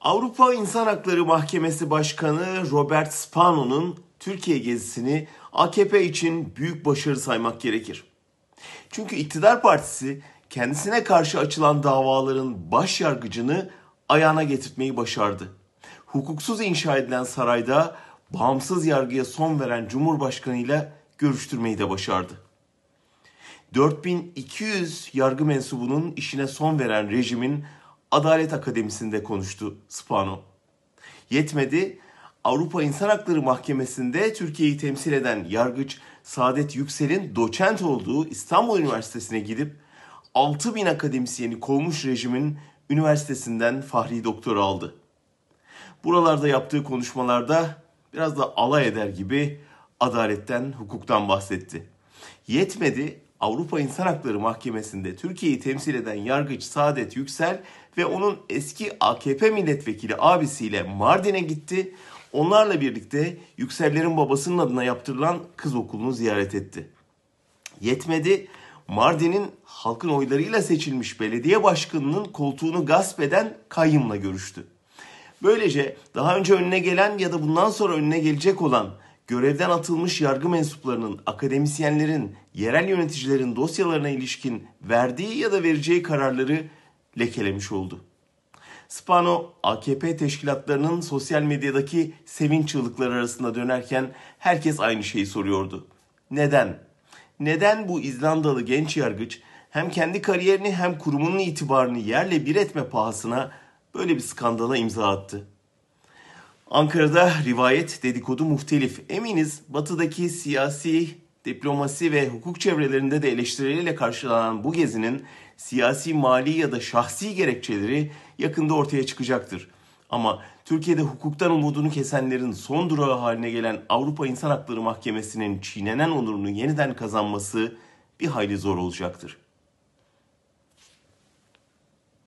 Avrupa İnsan Hakları Mahkemesi Başkanı Robert Spano'nun Türkiye gezisini AKP için büyük başarı saymak gerekir. Çünkü iktidar partisi kendisine karşı açılan davaların baş yargıcını ayağına getirtmeyi başardı. Hukuksuz inşa edilen sarayda bağımsız yargıya son veren Cumhurbaşkanı ile görüştürmeyi de başardı. 4200 yargı mensubunun işine son veren rejimin Adalet Akademisi'nde konuştu Spano. Yetmedi, Avrupa İnsan Hakları Mahkemesi'nde Türkiye'yi temsil eden yargıç Saadet Yüksel'in doçent olduğu İstanbul Üniversitesi'ne gidip 6000 akademisyeni kovmuş rejimin üniversitesinden Fahri Doktoru aldı. Buralarda yaptığı konuşmalarda biraz da alay eder gibi adaletten, hukuktan bahsetti. Yetmedi, Avrupa İnsan Hakları Mahkemesi'nde Türkiye'yi temsil eden yargıç Saadet Yüksel ve onun eski AKP milletvekili abisiyle Mardin'e gitti. Onlarla birlikte Yüksellerin babasının adına yaptırılan kız okulunu ziyaret etti. Yetmedi, Mardin'in halkın oylarıyla seçilmiş belediye başkanının koltuğunu gasp eden kayyımla görüştü. Böylece daha önce önüne gelen ya da bundan sonra önüne gelecek olan görevden atılmış yargı mensuplarının, akademisyenlerin, yerel yöneticilerin dosyalarına ilişkin verdiği ya da vereceği kararları lekelemiş oldu. Spano, AKP teşkilatlarının sosyal medyadaki sevinç çığlıkları arasında dönerken herkes aynı şeyi soruyordu. Neden? Neden bu İzlandalı genç yargıç hem kendi kariyerini hem kurumunun itibarını yerle bir etme pahasına böyle bir skandala imza attı? Ankara'da rivayet dedikodu muhtelif. Eminiz batıdaki siyasi, diplomasi ve hukuk çevrelerinde de eleştirileriyle karşılanan bu gezinin siyasi, mali ya da şahsi gerekçeleri yakında ortaya çıkacaktır. Ama Türkiye'de hukuktan umudunu kesenlerin son durağı haline gelen Avrupa İnsan Hakları Mahkemesi'nin çiğnenen onurunu yeniden kazanması bir hayli zor olacaktır.